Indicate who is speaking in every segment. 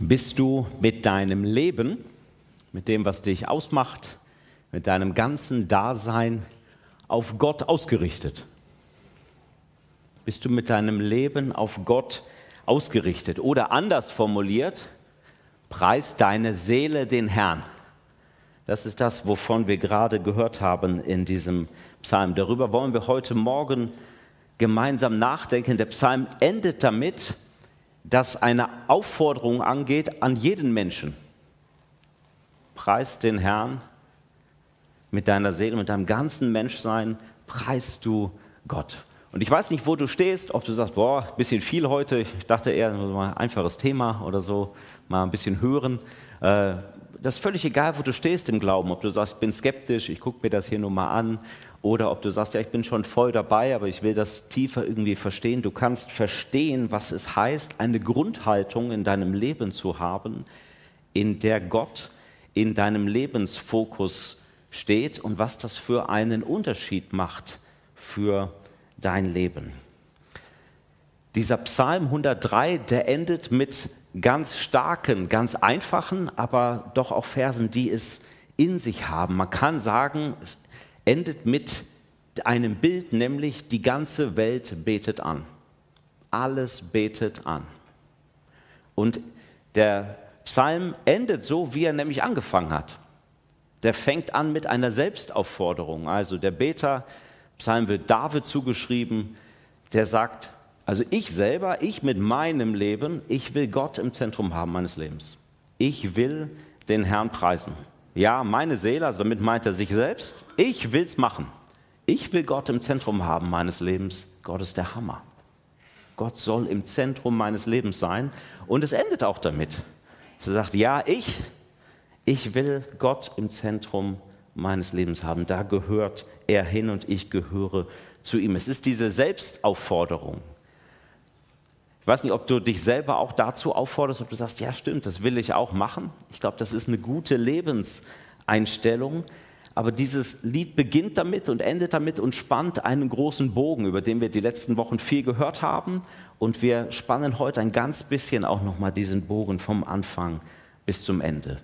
Speaker 1: Bist du mit deinem Leben, mit dem, was dich ausmacht, mit deinem ganzen Dasein auf Gott ausgerichtet? Bist du mit deinem Leben auf Gott ausgerichtet? Oder anders formuliert, preist deine Seele den Herrn. Das ist das, wovon wir gerade gehört haben in diesem Psalm. Darüber wollen wir heute Morgen gemeinsam nachdenken. Der Psalm endet damit, dass eine Aufforderung angeht an jeden Menschen. Preist den Herrn mit deiner Seele, mit deinem ganzen Menschsein, preist du Gott. Und ich weiß nicht, wo du stehst, ob du sagst, boah, ein bisschen viel heute, ich dachte eher mal ein einfaches Thema oder so, mal ein bisschen hören. Äh, das ist völlig egal, wo du stehst im Glauben, ob du sagst, ich bin skeptisch, ich gucke mir das hier nur mal an, oder ob du sagst, ja, ich bin schon voll dabei, aber ich will das tiefer irgendwie verstehen. Du kannst verstehen, was es heißt, eine Grundhaltung in deinem Leben zu haben, in der Gott in deinem Lebensfokus steht und was das für einen Unterschied macht für dein Leben. Dieser Psalm 103, der endet mit ganz starken, ganz einfachen, aber doch auch Versen, die es in sich haben. Man kann sagen, es endet mit einem Bild, nämlich die ganze Welt betet an. Alles betet an. Und der Psalm endet so, wie er nämlich angefangen hat. Der fängt an mit einer Selbstaufforderung. Also der Beter, Psalm wird David zugeschrieben, der sagt, also ich selber, ich mit meinem Leben, ich will Gott im Zentrum haben meines Lebens. Ich will den Herrn preisen. Ja, meine Seele, also damit meint er sich selbst, ich will es machen. Ich will Gott im Zentrum haben meines Lebens. Gott ist der Hammer. Gott soll im Zentrum meines Lebens sein. Und es endet auch damit. Sie sagt, ja, ich, ich will Gott im Zentrum meines Lebens haben. Da gehört er hin und ich gehöre zu ihm. Es ist diese Selbstaufforderung. Ich weiß nicht, ob du dich selber auch dazu aufforderst, ob du sagst, ja stimmt, das will ich auch machen. Ich glaube, das ist eine gute Lebenseinstellung. Aber dieses Lied beginnt damit und endet damit und spannt einen großen Bogen, über den wir die letzten Wochen viel gehört haben. Und wir spannen heute ein ganz bisschen auch nochmal diesen Bogen vom Anfang bis zum Ende.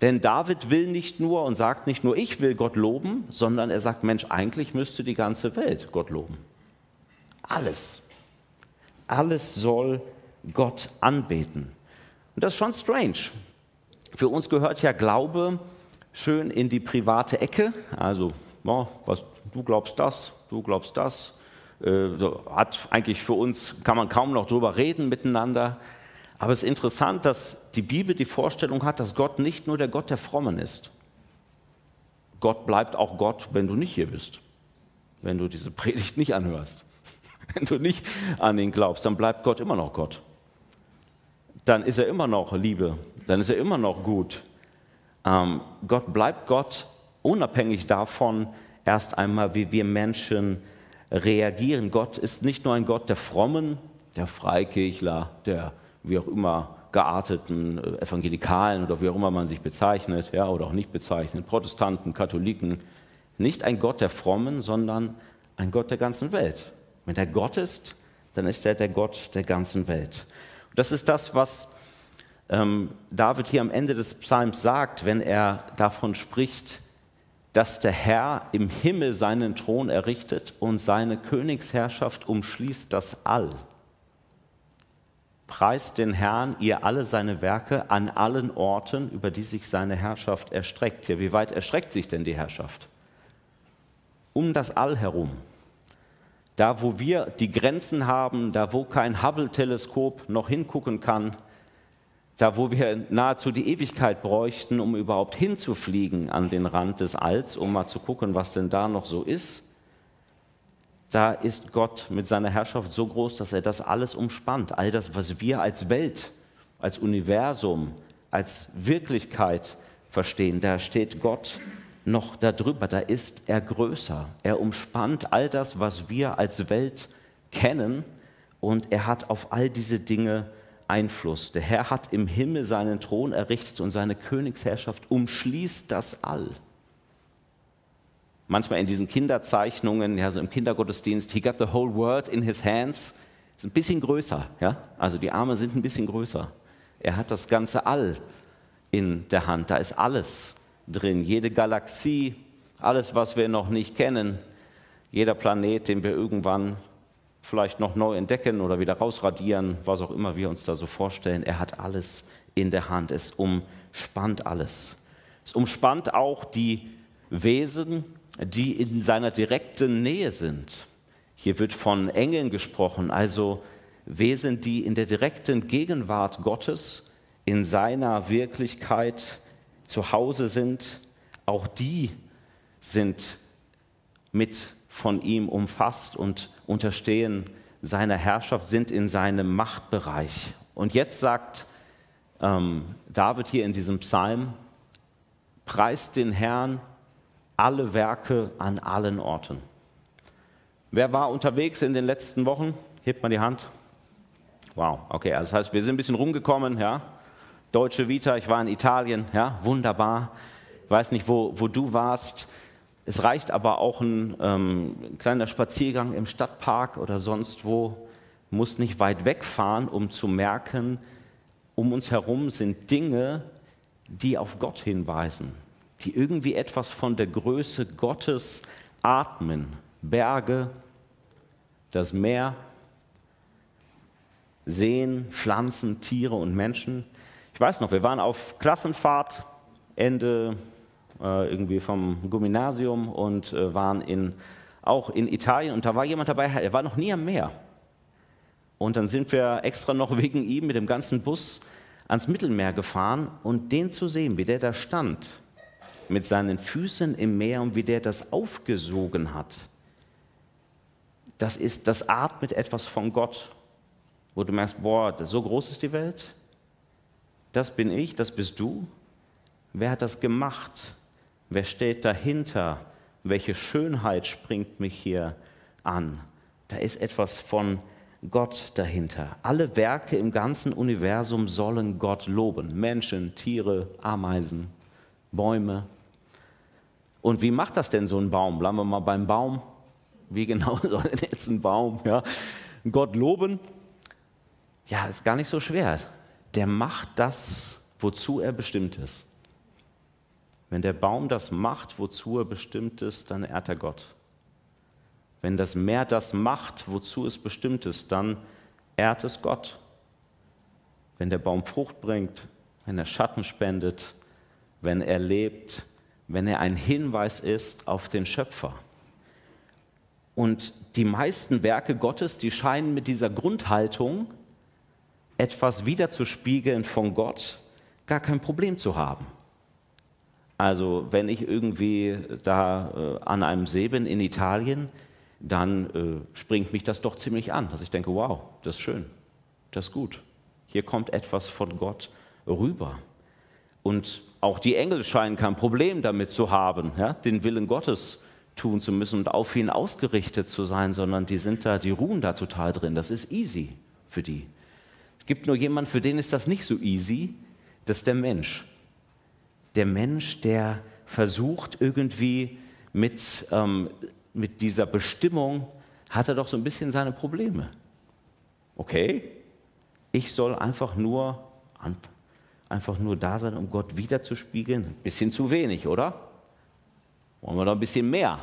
Speaker 1: Denn David will nicht nur und sagt nicht nur, ich will Gott loben, sondern er sagt, Mensch, eigentlich müsste die ganze Welt Gott loben. Alles. Alles soll Gott anbeten. Und das ist schon strange. Für uns gehört ja Glaube schön in die private Ecke. Also, oh, was, du glaubst das, du glaubst das. Äh, hat eigentlich für uns, kann man kaum noch drüber reden miteinander. Aber es ist interessant, dass die Bibel die Vorstellung hat, dass Gott nicht nur der Gott der Frommen ist. Gott bleibt auch Gott, wenn du nicht hier bist, wenn du diese Predigt nicht anhörst. Wenn du nicht an ihn glaubst, dann bleibt Gott immer noch Gott. Dann ist er immer noch Liebe, dann ist er immer noch gut. Ähm, Gott bleibt Gott, unabhängig davon erst einmal, wie wir Menschen reagieren. Gott ist nicht nur ein Gott der Frommen, der Freikirchler, der wie auch immer gearteten äh, Evangelikalen oder wie auch immer man sich bezeichnet, ja, oder auch nicht bezeichnet, Protestanten, Katholiken. Nicht ein Gott der Frommen, sondern ein Gott der ganzen Welt. Wenn er Gott ist, dann ist er der Gott der ganzen Welt. Und das ist das, was ähm, David hier am Ende des Psalms sagt, wenn er davon spricht, dass der Herr im Himmel seinen Thron errichtet und seine Königsherrschaft umschließt das All. Preist den Herrn, ihr alle seine Werke an allen Orten, über die sich seine Herrschaft erstreckt. Ja, wie weit erstreckt sich denn die Herrschaft? Um das All herum. Da, wo wir die Grenzen haben, da, wo kein Hubble-Teleskop noch hingucken kann, da, wo wir nahezu die Ewigkeit bräuchten, um überhaupt hinzufliegen an den Rand des Alls, um mal zu gucken, was denn da noch so ist, da ist Gott mit seiner Herrschaft so groß, dass er das alles umspannt. All das, was wir als Welt, als Universum, als Wirklichkeit verstehen, da steht Gott noch darüber, da ist er größer. Er umspannt all das, was wir als Welt kennen und er hat auf all diese Dinge Einfluss. Der Herr hat im Himmel seinen Thron errichtet und seine Königsherrschaft umschließt das All. Manchmal in diesen Kinderzeichnungen, ja, so im Kindergottesdienst, he got the whole world in his hands, ist ein bisschen größer, ja, also die Arme sind ein bisschen größer. Er hat das ganze All in der Hand. Da ist alles drin. Jede Galaxie, alles, was wir noch nicht kennen, jeder Planet, den wir irgendwann vielleicht noch neu entdecken oder wieder rausradieren, was auch immer wir uns da so vorstellen. Er hat alles in der Hand. Es umspannt alles. Es umspannt auch die Wesen, die in seiner direkten Nähe sind. Hier wird von Engeln gesprochen, also Wesen, die in der direkten Gegenwart Gottes, in seiner Wirklichkeit zu Hause sind. Auch die sind mit von ihm umfasst und unterstehen seiner Herrschaft, sind in seinem Machtbereich. Und jetzt sagt ähm, David hier in diesem Psalm, preist den Herrn alle Werke an allen Orten. Wer war unterwegs in den letzten Wochen? Hebt mal die Hand. Wow, okay, also das heißt, wir sind ein bisschen rumgekommen, ja. Deutsche Vita, ich war in Italien, ja, wunderbar. Ich weiß nicht, wo, wo du warst. Es reicht aber auch ein, ähm, ein kleiner Spaziergang im Stadtpark oder sonst wo. Muss nicht weit wegfahren, um zu merken, um uns herum sind Dinge, die auf Gott hinweisen, die irgendwie etwas von der Größe Gottes atmen. Berge, das Meer, Seen, Pflanzen, Tiere und Menschen. Ich weiß noch, wir waren auf Klassenfahrt Ende äh, irgendwie vom Gymnasium und äh, waren in, auch in Italien und da war jemand dabei, er war noch nie am Meer. Und dann sind wir extra noch wegen ihm mit dem ganzen Bus ans Mittelmeer gefahren und den zu sehen, wie der da stand, mit seinen Füßen im Meer und wie der das aufgesogen hat. Das ist, das atmet etwas von Gott, wo du merkst, boah, so groß ist die Welt, das bin ich, das bist du. Wer hat das gemacht? Wer steht dahinter? Welche Schönheit springt mich hier an? Da ist etwas von Gott dahinter. Alle Werke im ganzen Universum sollen Gott loben. Menschen, Tiere, Ameisen, Bäume. Und wie macht das denn so ein Baum? Bleiben wir mal beim Baum. Wie genau soll denn jetzt ein Baum ja? Gott loben? Ja, ist gar nicht so schwer. Der macht das, wozu er bestimmt ist. Wenn der Baum das macht, wozu er bestimmt ist, dann ehrt er Gott. Wenn das Meer das macht, wozu es bestimmt ist, dann ehrt es Gott. Wenn der Baum Frucht bringt, wenn er Schatten spendet, wenn er lebt, wenn er ein Hinweis ist auf den Schöpfer. Und die meisten Werke Gottes, die scheinen mit dieser Grundhaltung, etwas wiederzuspiegeln von Gott, gar kein Problem zu haben. Also wenn ich irgendwie da äh, an einem See bin in Italien, dann äh, springt mich das doch ziemlich an, dass ich denke, wow, das ist schön, das ist gut. Hier kommt etwas von Gott rüber. Und auch die Engel scheinen kein Problem damit zu haben, ja, den Willen Gottes tun zu müssen und auf ihn ausgerichtet zu sein, sondern die sind da, die ruhen da total drin. Das ist easy für die. Gibt nur jemanden, für den ist das nicht so easy, das ist der Mensch. Der Mensch, der versucht irgendwie mit ähm, mit dieser Bestimmung hat er doch so ein bisschen seine Probleme. Okay, ich soll einfach nur, einfach nur da sein, um Gott wiederzuspiegeln. Bisschen zu wenig, oder? Wollen wir doch ein bisschen mehr?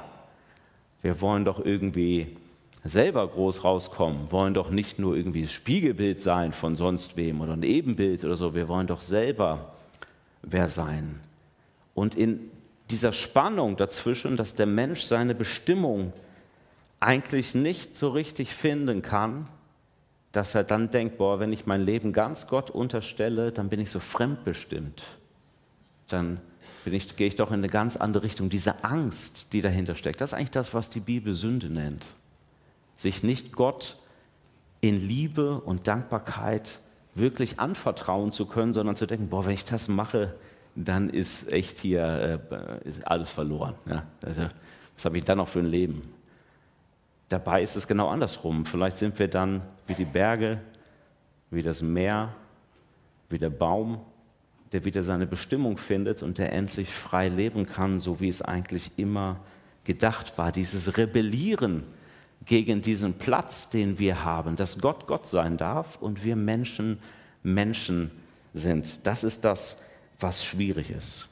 Speaker 1: Wir wollen doch irgendwie selber groß rauskommen, wollen doch nicht nur irgendwie das Spiegelbild sein von sonst wem oder ein Ebenbild oder so, wir wollen doch selber wer sein. Und in dieser Spannung dazwischen, dass der Mensch seine Bestimmung eigentlich nicht so richtig finden kann, dass er dann denkt, boah, wenn ich mein Leben ganz Gott unterstelle, dann bin ich so fremdbestimmt. Dann ich, gehe ich doch in eine ganz andere Richtung. Diese Angst, die dahinter steckt, das ist eigentlich das, was die Bibel Sünde nennt. Sich nicht Gott in Liebe und Dankbarkeit wirklich anvertrauen zu können, sondern zu denken, boah, wenn ich das mache, dann ist echt hier äh, ist alles verloren. Ja? Also, was habe ich dann noch für ein Leben? Dabei ist es genau andersrum. Vielleicht sind wir dann wie die Berge, wie das Meer, wie der Baum, der wieder seine Bestimmung findet und der endlich frei leben kann, so wie es eigentlich immer gedacht war. Dieses Rebellieren gegen diesen Platz, den wir haben, dass Gott Gott sein darf und wir Menschen Menschen sind. Das ist das, was schwierig ist.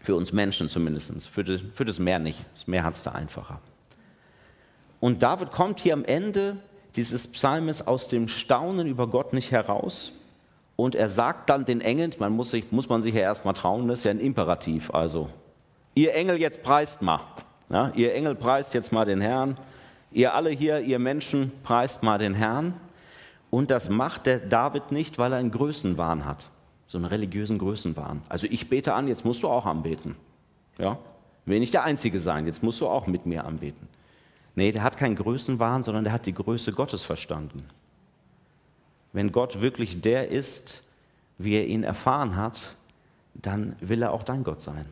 Speaker 1: Für uns Menschen zumindest, für, die, für das Meer nicht. Das Meer hat es da einfacher. Und David kommt hier am Ende dieses Psalmes aus dem Staunen über Gott nicht heraus. Und er sagt dann den Engeln, man muss, sich, muss man sich ja erstmal trauen, das ist ja ein Imperativ, also ihr Engel jetzt preist mal. Ja, ihr Engel preist jetzt mal den Herrn. Ihr alle hier, ihr Menschen, preist mal den Herrn. Und das macht der David nicht, weil er einen Größenwahn hat, so einen religiösen Größenwahn. Also ich bete an, jetzt musst du auch anbeten. Ja? Will nicht der Einzige sein, jetzt musst du auch mit mir anbeten. Nee, der hat keinen Größenwahn, sondern der hat die Größe Gottes verstanden. Wenn Gott wirklich der ist, wie er ihn erfahren hat, dann will er auch dein Gott sein.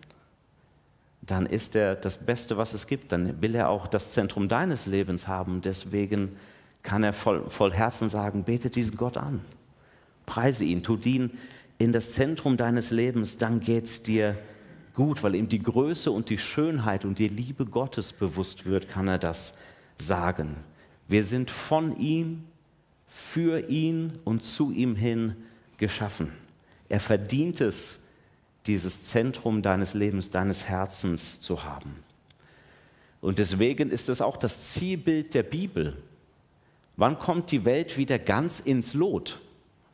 Speaker 1: Dann ist er das Beste, was es gibt. Dann will er auch das Zentrum deines Lebens haben. Deswegen kann er voll, voll Herzen sagen, bete diesen Gott an. Preise ihn, tut ihn in das Zentrum deines Lebens, dann geht es dir gut, weil ihm die Größe und die Schönheit und die Liebe Gottes bewusst wird, kann er das sagen. Wir sind von ihm, für ihn und zu ihm hin geschaffen. Er verdient es, dieses Zentrum deines Lebens, deines Herzens zu haben. Und deswegen ist es auch das Zielbild der Bibel. Wann kommt die Welt wieder ganz ins Lot?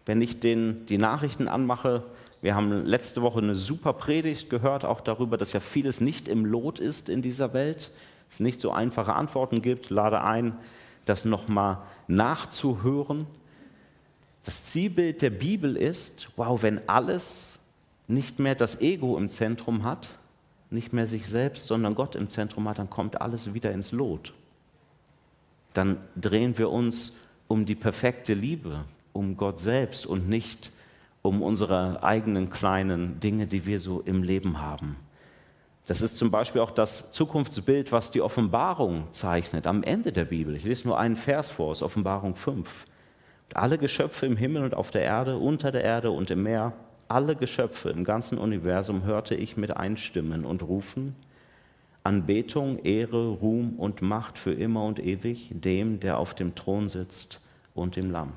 Speaker 1: Wenn ich den, die Nachrichten anmache, wir haben letzte Woche eine super Predigt gehört, auch darüber, dass ja vieles nicht im Lot ist in dieser Welt, es nicht so einfache Antworten gibt. Lade ein, das nochmal nachzuhören. Das Zielbild der Bibel ist, wow, wenn alles nicht mehr das Ego im Zentrum hat, nicht mehr sich selbst, sondern Gott im Zentrum hat, dann kommt alles wieder ins Lot dann drehen wir uns um die perfekte Liebe, um Gott selbst und nicht um unsere eigenen kleinen Dinge, die wir so im Leben haben. Das ist zum Beispiel auch das Zukunftsbild, was die Offenbarung zeichnet am Ende der Bibel. Ich lese nur einen Vers vor aus Offenbarung 5. Alle Geschöpfe im Himmel und auf der Erde, unter der Erde und im Meer, alle Geschöpfe im ganzen Universum hörte ich mit einstimmen und rufen, Anbetung, Ehre, Ruhm und Macht für immer und ewig dem, der auf dem Thron sitzt und dem Lamm.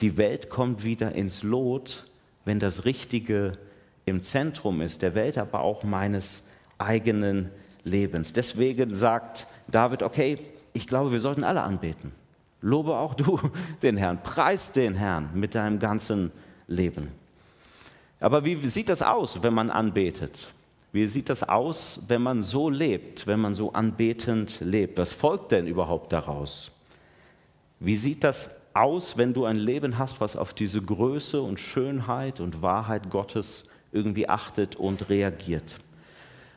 Speaker 1: Die Welt kommt wieder ins Lot, wenn das Richtige im Zentrum ist, der Welt, aber auch meines eigenen Lebens. Deswegen sagt David, okay, ich glaube, wir sollten alle anbeten. Lobe auch du den Herrn, preis den Herrn mit deinem ganzen Leben. Aber wie sieht das aus, wenn man anbetet? Wie sieht das aus, wenn man so lebt, wenn man so anbetend lebt? Was folgt denn überhaupt daraus? Wie sieht das aus, wenn du ein Leben hast, was auf diese Größe und Schönheit und Wahrheit Gottes irgendwie achtet und reagiert?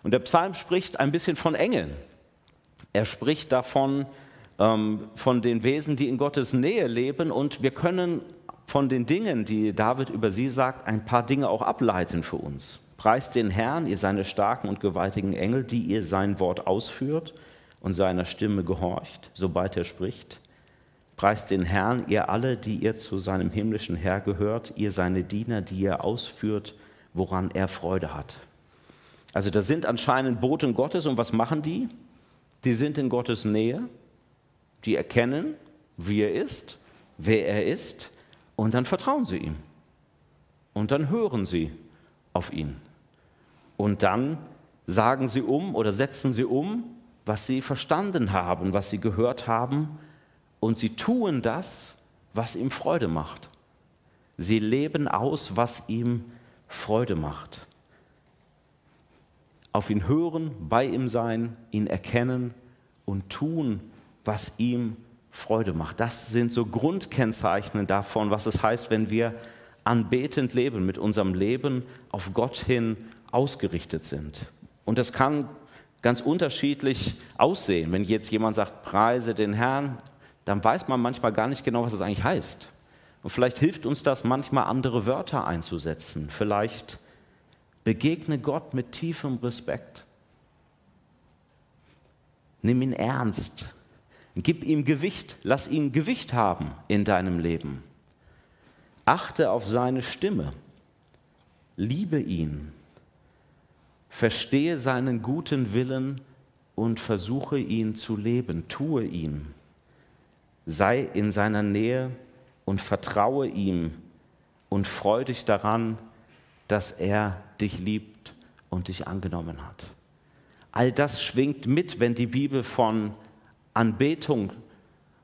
Speaker 1: Und der Psalm spricht ein bisschen von Engeln. Er spricht davon, ähm, von den Wesen, die in Gottes Nähe leben. Und wir können von den Dingen, die David über sie sagt, ein paar Dinge auch ableiten für uns. Preist den Herrn, ihr seine starken und gewaltigen Engel, die ihr sein Wort ausführt und seiner Stimme gehorcht, sobald er spricht. Preist den Herrn, ihr alle, die ihr zu seinem himmlischen Herr gehört, ihr seine Diener, die ihr ausführt, woran er Freude hat. Also das sind anscheinend Boten Gottes und was machen die? Die sind in Gottes Nähe, die erkennen, wie er ist, wer er ist und dann vertrauen sie ihm. Und dann hören sie auf ihn. Und dann sagen sie um oder setzen sie um, was sie verstanden haben, was sie gehört haben. Und sie tun das, was ihm Freude macht. Sie leben aus, was ihm Freude macht. Auf ihn hören, bei ihm sein, ihn erkennen und tun, was ihm Freude macht. Das sind so Grundkennzeichen davon, was es heißt, wenn wir anbetend leben, mit unserem Leben auf Gott hin ausgerichtet sind. Und das kann ganz unterschiedlich aussehen. Wenn jetzt jemand sagt, preise den Herrn, dann weiß man manchmal gar nicht genau, was das eigentlich heißt. Und vielleicht hilft uns das manchmal, andere Wörter einzusetzen. Vielleicht begegne Gott mit tiefem Respekt. Nimm ihn ernst. Gib ihm Gewicht. Lass ihn Gewicht haben in deinem Leben. Achte auf seine Stimme. Liebe ihn. Verstehe seinen guten Willen und versuche ihn zu leben, tue ihn. Sei in seiner Nähe und vertraue ihm und freu dich daran, dass er dich liebt und dich angenommen hat. All das schwingt mit, wenn die Bibel von Anbetung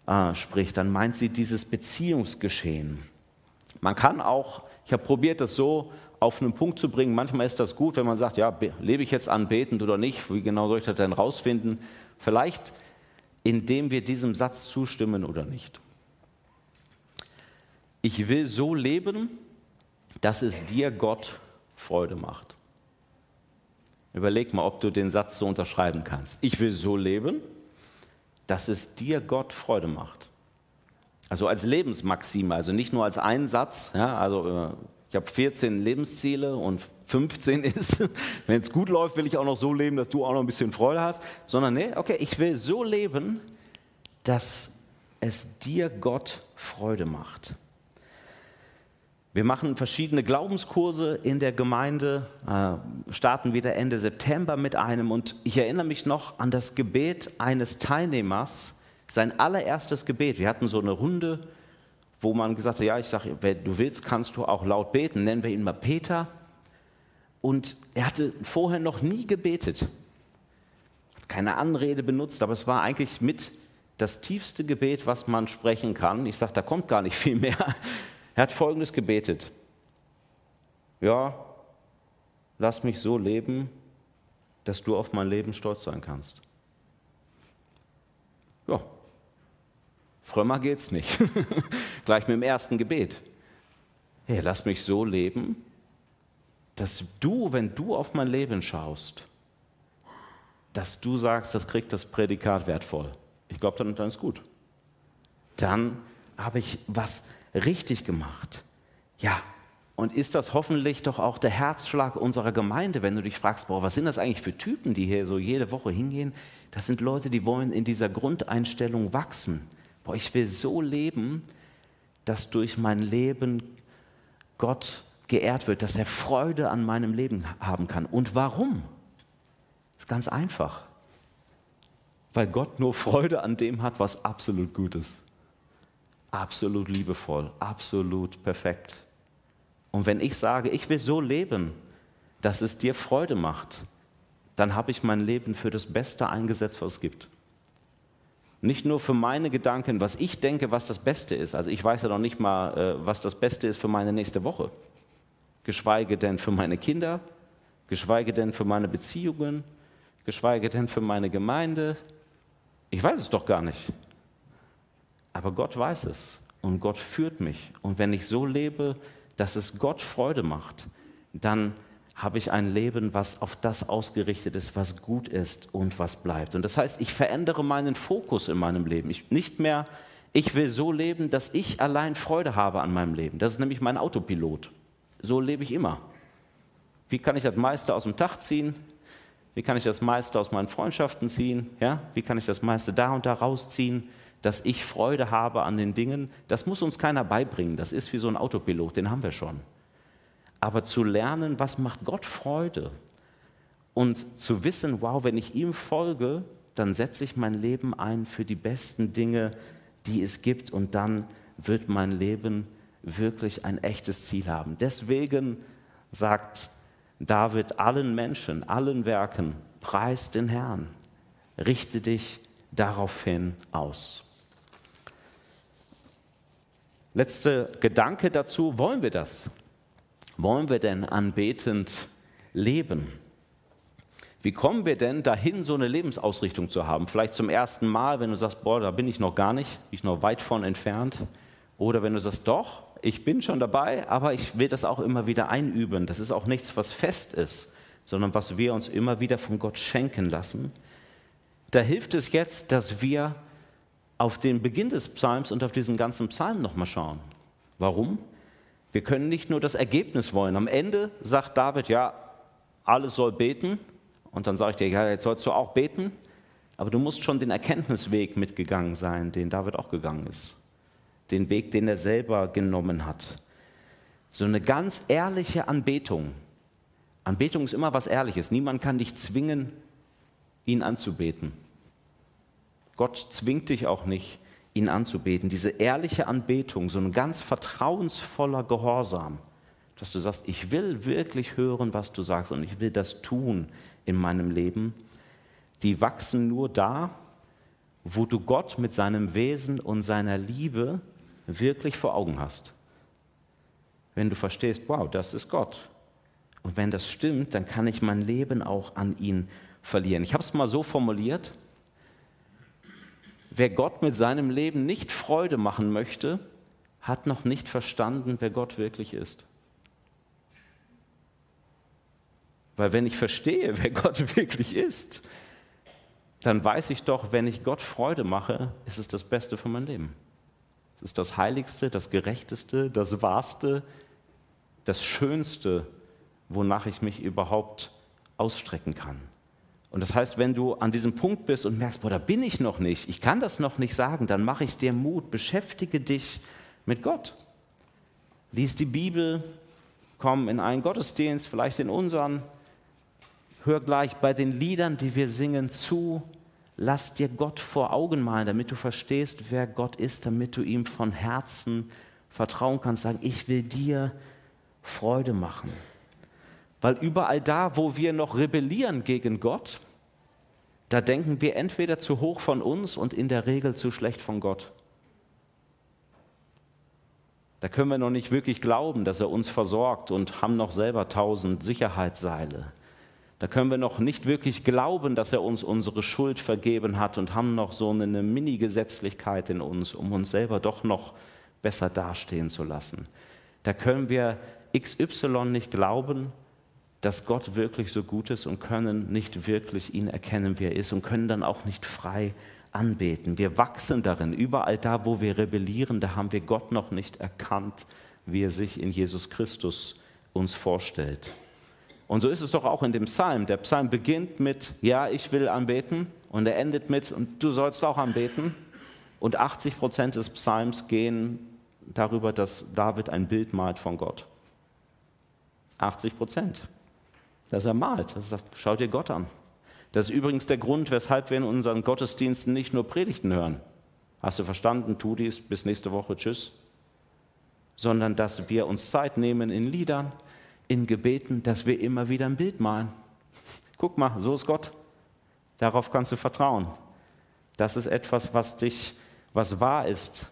Speaker 1: äh, spricht, dann meint sie dieses Beziehungsgeschehen. Man kann auch, ich habe probiert, das so auf einen Punkt zu bringen. Manchmal ist das gut, wenn man sagt, ja, lebe ich jetzt anbetend oder nicht? Wie genau soll ich das denn rausfinden? Vielleicht, indem wir diesem Satz zustimmen oder nicht. Ich will so leben, dass es dir Gott Freude macht. Überleg mal, ob du den Satz so unterschreiben kannst. Ich will so leben, dass es dir Gott Freude macht. Also als Lebensmaxime, also nicht nur als einen Satz. Ja, also äh, ich habe 14 Lebensziele und 15 ist, wenn es gut läuft, will ich auch noch so leben, dass du auch noch ein bisschen Freude hast. Sondern nee, okay, ich will so leben, dass es dir Gott Freude macht. Wir machen verschiedene Glaubenskurse in der Gemeinde, äh, starten wieder Ende September mit einem und ich erinnere mich noch an das Gebet eines Teilnehmers, sein allererstes Gebet. Wir hatten so eine Runde, wo man gesagt hat, ja, ich sage, wenn du willst, kannst du auch laut beten. Nennen wir ihn mal Peter. Und er hatte vorher noch nie gebetet, hat keine Anrede benutzt, aber es war eigentlich mit das tiefste Gebet, was man sprechen kann. Ich sage, da kommt gar nicht viel mehr. Er hat Folgendes gebetet. Ja, lass mich so leben, dass du auf mein Leben stolz sein kannst. Ja, frömmer geht's nicht. Gleich mit dem ersten Gebet. Hey, lass mich so leben, dass du, wenn du auf mein Leben schaust, dass du sagst, das kriegt das Prädikat wertvoll. Ich glaube, dann, dann ist gut. Dann habe ich was richtig gemacht. Ja, und ist das hoffentlich doch auch der Herzschlag unserer Gemeinde, wenn du dich fragst, boah, was sind das eigentlich für Typen, die hier so jede Woche hingehen? Das sind Leute, die wollen in dieser Grundeinstellung wachsen. Boah, ich will so leben, dass durch mein Leben Gott geehrt wird, dass er Freude an meinem Leben haben kann. Und warum? Das ist ganz einfach. Weil Gott nur Freude an dem hat, was absolut gut ist absolut liebevoll, absolut perfekt. Und wenn ich sage, ich will so leben, dass es dir Freude macht, dann habe ich mein Leben für das Beste eingesetzt, was es gibt. Nicht nur für meine Gedanken, was ich denke, was das Beste ist. Also ich weiß ja noch nicht mal, äh, was das Beste ist für meine nächste Woche. Geschweige denn für meine Kinder, geschweige denn für meine Beziehungen, geschweige denn für meine Gemeinde. Ich weiß es doch gar nicht. Aber Gott weiß es und Gott führt mich. Und wenn ich so lebe, dass es Gott Freude macht, dann habe ich ein Leben, was auf das ausgerichtet ist, was gut ist und was bleibt. Und das heißt, ich verändere meinen Fokus in meinem Leben. Ich, nicht mehr, ich will so leben, dass ich allein Freude habe an meinem Leben. Das ist nämlich mein Autopilot. So lebe ich immer. Wie kann ich das meiste aus dem Tag ziehen? Wie kann ich das meiste aus meinen Freundschaften ziehen? Ja? Wie kann ich das meiste da und da rausziehen? Dass ich Freude habe an den Dingen, das muss uns keiner beibringen. Das ist wie so ein Autopilot, den haben wir schon. Aber zu lernen, was macht Gott Freude? Und zu wissen, wow, wenn ich ihm folge, dann setze ich mein Leben ein für die besten Dinge, die es gibt. Und dann wird mein Leben wirklich ein echtes Ziel haben. Deswegen sagt David allen Menschen, allen Werken, preis den Herrn, richte dich daraufhin aus. Letzter Gedanke dazu, wollen wir das? Wollen wir denn anbetend leben? Wie kommen wir denn dahin, so eine Lebensausrichtung zu haben? Vielleicht zum ersten Mal, wenn du sagst, boah, da bin ich noch gar nicht, bin ich noch weit von entfernt. Oder wenn du sagst, doch, ich bin schon dabei, aber ich will das auch immer wieder einüben. Das ist auch nichts, was fest ist, sondern was wir uns immer wieder von Gott schenken lassen. Da hilft es jetzt, dass wir auf den Beginn des Psalms und auf diesen ganzen Psalm nochmal schauen. Warum? Wir können nicht nur das Ergebnis wollen. Am Ende sagt David, ja, alles soll beten. Und dann sage ich dir, ja, jetzt sollst du auch beten. Aber du musst schon den Erkenntnisweg mitgegangen sein, den David auch gegangen ist. Den Weg, den er selber genommen hat. So eine ganz ehrliche Anbetung. Anbetung ist immer was Ehrliches. Niemand kann dich zwingen, ihn anzubeten. Gott zwingt dich auch nicht, ihn anzubeten. Diese ehrliche Anbetung, so ein ganz vertrauensvoller Gehorsam, dass du sagst, ich will wirklich hören, was du sagst und ich will das tun in meinem Leben, die wachsen nur da, wo du Gott mit seinem Wesen und seiner Liebe wirklich vor Augen hast. Wenn du verstehst, wow, das ist Gott. Und wenn das stimmt, dann kann ich mein Leben auch an ihn verlieren. Ich habe es mal so formuliert, wer Gott mit seinem Leben nicht Freude machen möchte, hat noch nicht verstanden, wer Gott wirklich ist. Weil wenn ich verstehe, wer Gott wirklich ist, dann weiß ich doch, wenn ich Gott Freude mache, ist es das Beste für mein Leben. Es ist das Heiligste, das Gerechteste, das Wahrste, das Schönste, wonach ich mich überhaupt ausstrecken kann. Und das heißt, wenn du an diesem Punkt bist und merkst, boah, da bin ich noch nicht, ich kann das noch nicht sagen, dann mache ich dir Mut, beschäftige dich mit Gott. Lies die Bibel, komm in einen Gottesdienst, vielleicht in unseren, hör gleich bei den Liedern, die wir singen, zu. Lass dir Gott vor Augen malen, damit du verstehst, wer Gott ist, damit du ihm von Herzen vertrauen kannst, sagen, ich will dir Freude machen. Weil überall da, wo wir noch rebellieren gegen Gott, da denken wir entweder zu hoch von uns und in der Regel zu schlecht von Gott. Da können wir noch nicht wirklich glauben, dass er uns versorgt und haben noch selber tausend Sicherheitsseile. Da können wir noch nicht wirklich glauben, dass er uns unsere Schuld vergeben hat und haben noch so eine Mini-Gesetzlichkeit in uns, um uns selber doch noch besser dastehen zu lassen. Da können wir XY nicht glauben, dass Gott wirklich so gut ist und können nicht wirklich ihn erkennen, wie er ist und können dann auch nicht frei anbeten. Wir wachsen darin. Überall da, wo wir rebellieren, da haben wir Gott noch nicht erkannt, wie er sich in Jesus Christus uns vorstellt. Und so ist es doch auch in dem Psalm. Der Psalm beginnt mit, ja, ich will anbeten und er endet mit, und du sollst auch anbeten. Und 80 Prozent des Psalms gehen darüber, dass David ein Bild malt von Gott. 80 Prozent. Dass er malt. Er sagt, schau dir Gott an. Das ist übrigens der Grund, weshalb wir in unseren Gottesdiensten nicht nur Predigten hören. Hast du verstanden? Tu dies, bis nächste Woche, tschüss. Sondern dass wir uns Zeit nehmen in Liedern, in Gebeten, dass wir immer wieder ein Bild malen. Guck mal, so ist Gott. Darauf kannst du vertrauen. Das ist etwas, was dich, was wahr ist.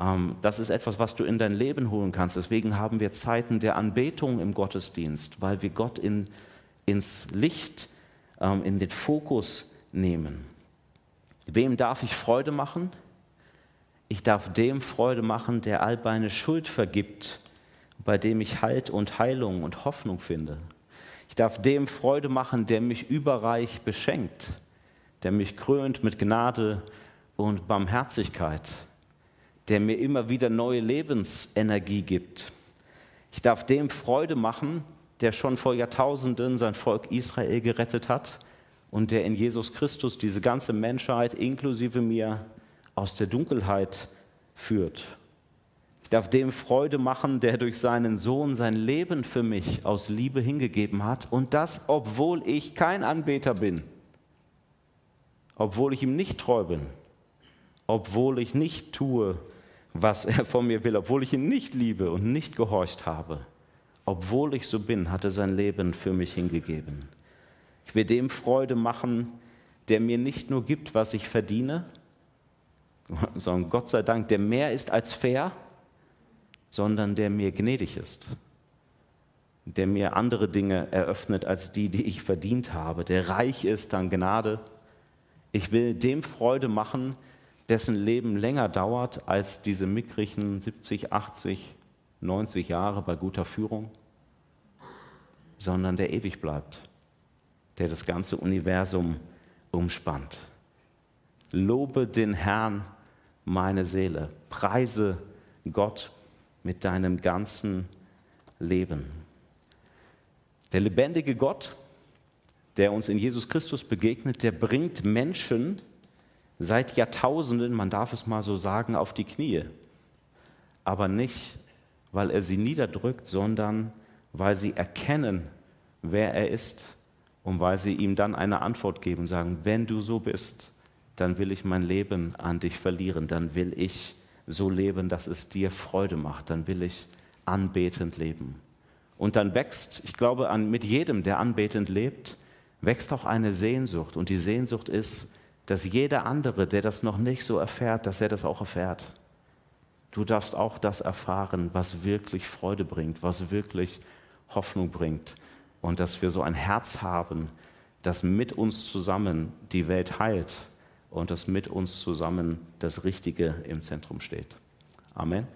Speaker 1: Ähm, das ist etwas, was du in dein Leben holen kannst. Deswegen haben wir Zeiten der Anbetung im Gottesdienst, weil wir Gott in, ins Licht, ähm, in den Fokus nehmen. Wem darf ich Freude machen? Ich darf dem Freude machen, der all meine Schuld vergibt bei dem ich Halt und Heilung und Hoffnung finde. Ich darf dem Freude machen, der mich überreich beschenkt, der mich krönt mit Gnade und Barmherzigkeit, der mir immer wieder neue Lebensenergie gibt. Ich darf dem Freude machen, der schon vor Jahrtausenden sein Volk Israel gerettet hat und der in Jesus Christus diese ganze Menschheit inklusive mir aus der Dunkelheit führt ich darf dem Freude machen, der durch seinen Sohn sein Leben für mich aus Liebe hingegeben hat. Und das, obwohl ich kein Anbeter bin, obwohl ich ihm nicht treu bin, obwohl ich nicht tue, was er von mir will, obwohl ich ihn nicht liebe und nicht gehorcht habe. Obwohl ich so bin, hat er sein Leben für mich hingegeben. Ich will dem Freude machen, der mir nicht nur gibt, was ich verdiene, sondern Gott sei Dank, der mehr ist als fair, sondern der mir gnädig ist, der mir andere Dinge eröffnet als die, die ich verdient habe, der reich ist an Gnade. Ich will dem Freude machen, dessen Leben länger dauert als diese mickrigen 70, 80, 90 Jahre bei guter Führung, sondern der ewig bleibt, der das ganze Universum umspannt. Lobe den Herrn, meine Seele, preise Gott mit deinem ganzen Leben. Der lebendige Gott, der uns in Jesus Christus begegnet, der bringt Menschen seit Jahrtausenden, man darf es mal so sagen, auf die Knie. Aber nicht, weil er sie niederdrückt, sondern weil sie erkennen, wer er ist und weil sie ihm dann eine Antwort geben, sagen, wenn du so bist, dann will ich mein Leben an dich verlieren, dann will ich so leben, dass es dir Freude macht, dann will ich anbetend leben. Und dann wächst, ich glaube, an, mit jedem, der anbetend lebt, wächst auch eine Sehnsucht. Und die Sehnsucht ist, dass jeder andere, der das noch nicht so erfährt, dass er das auch erfährt. Du darfst auch das erfahren, was wirklich Freude bringt, was wirklich Hoffnung bringt. Und dass wir so ein Herz haben, das mit uns zusammen die Welt heilt und das mit uns zusammen das Richtige im Zentrum steht. Amen.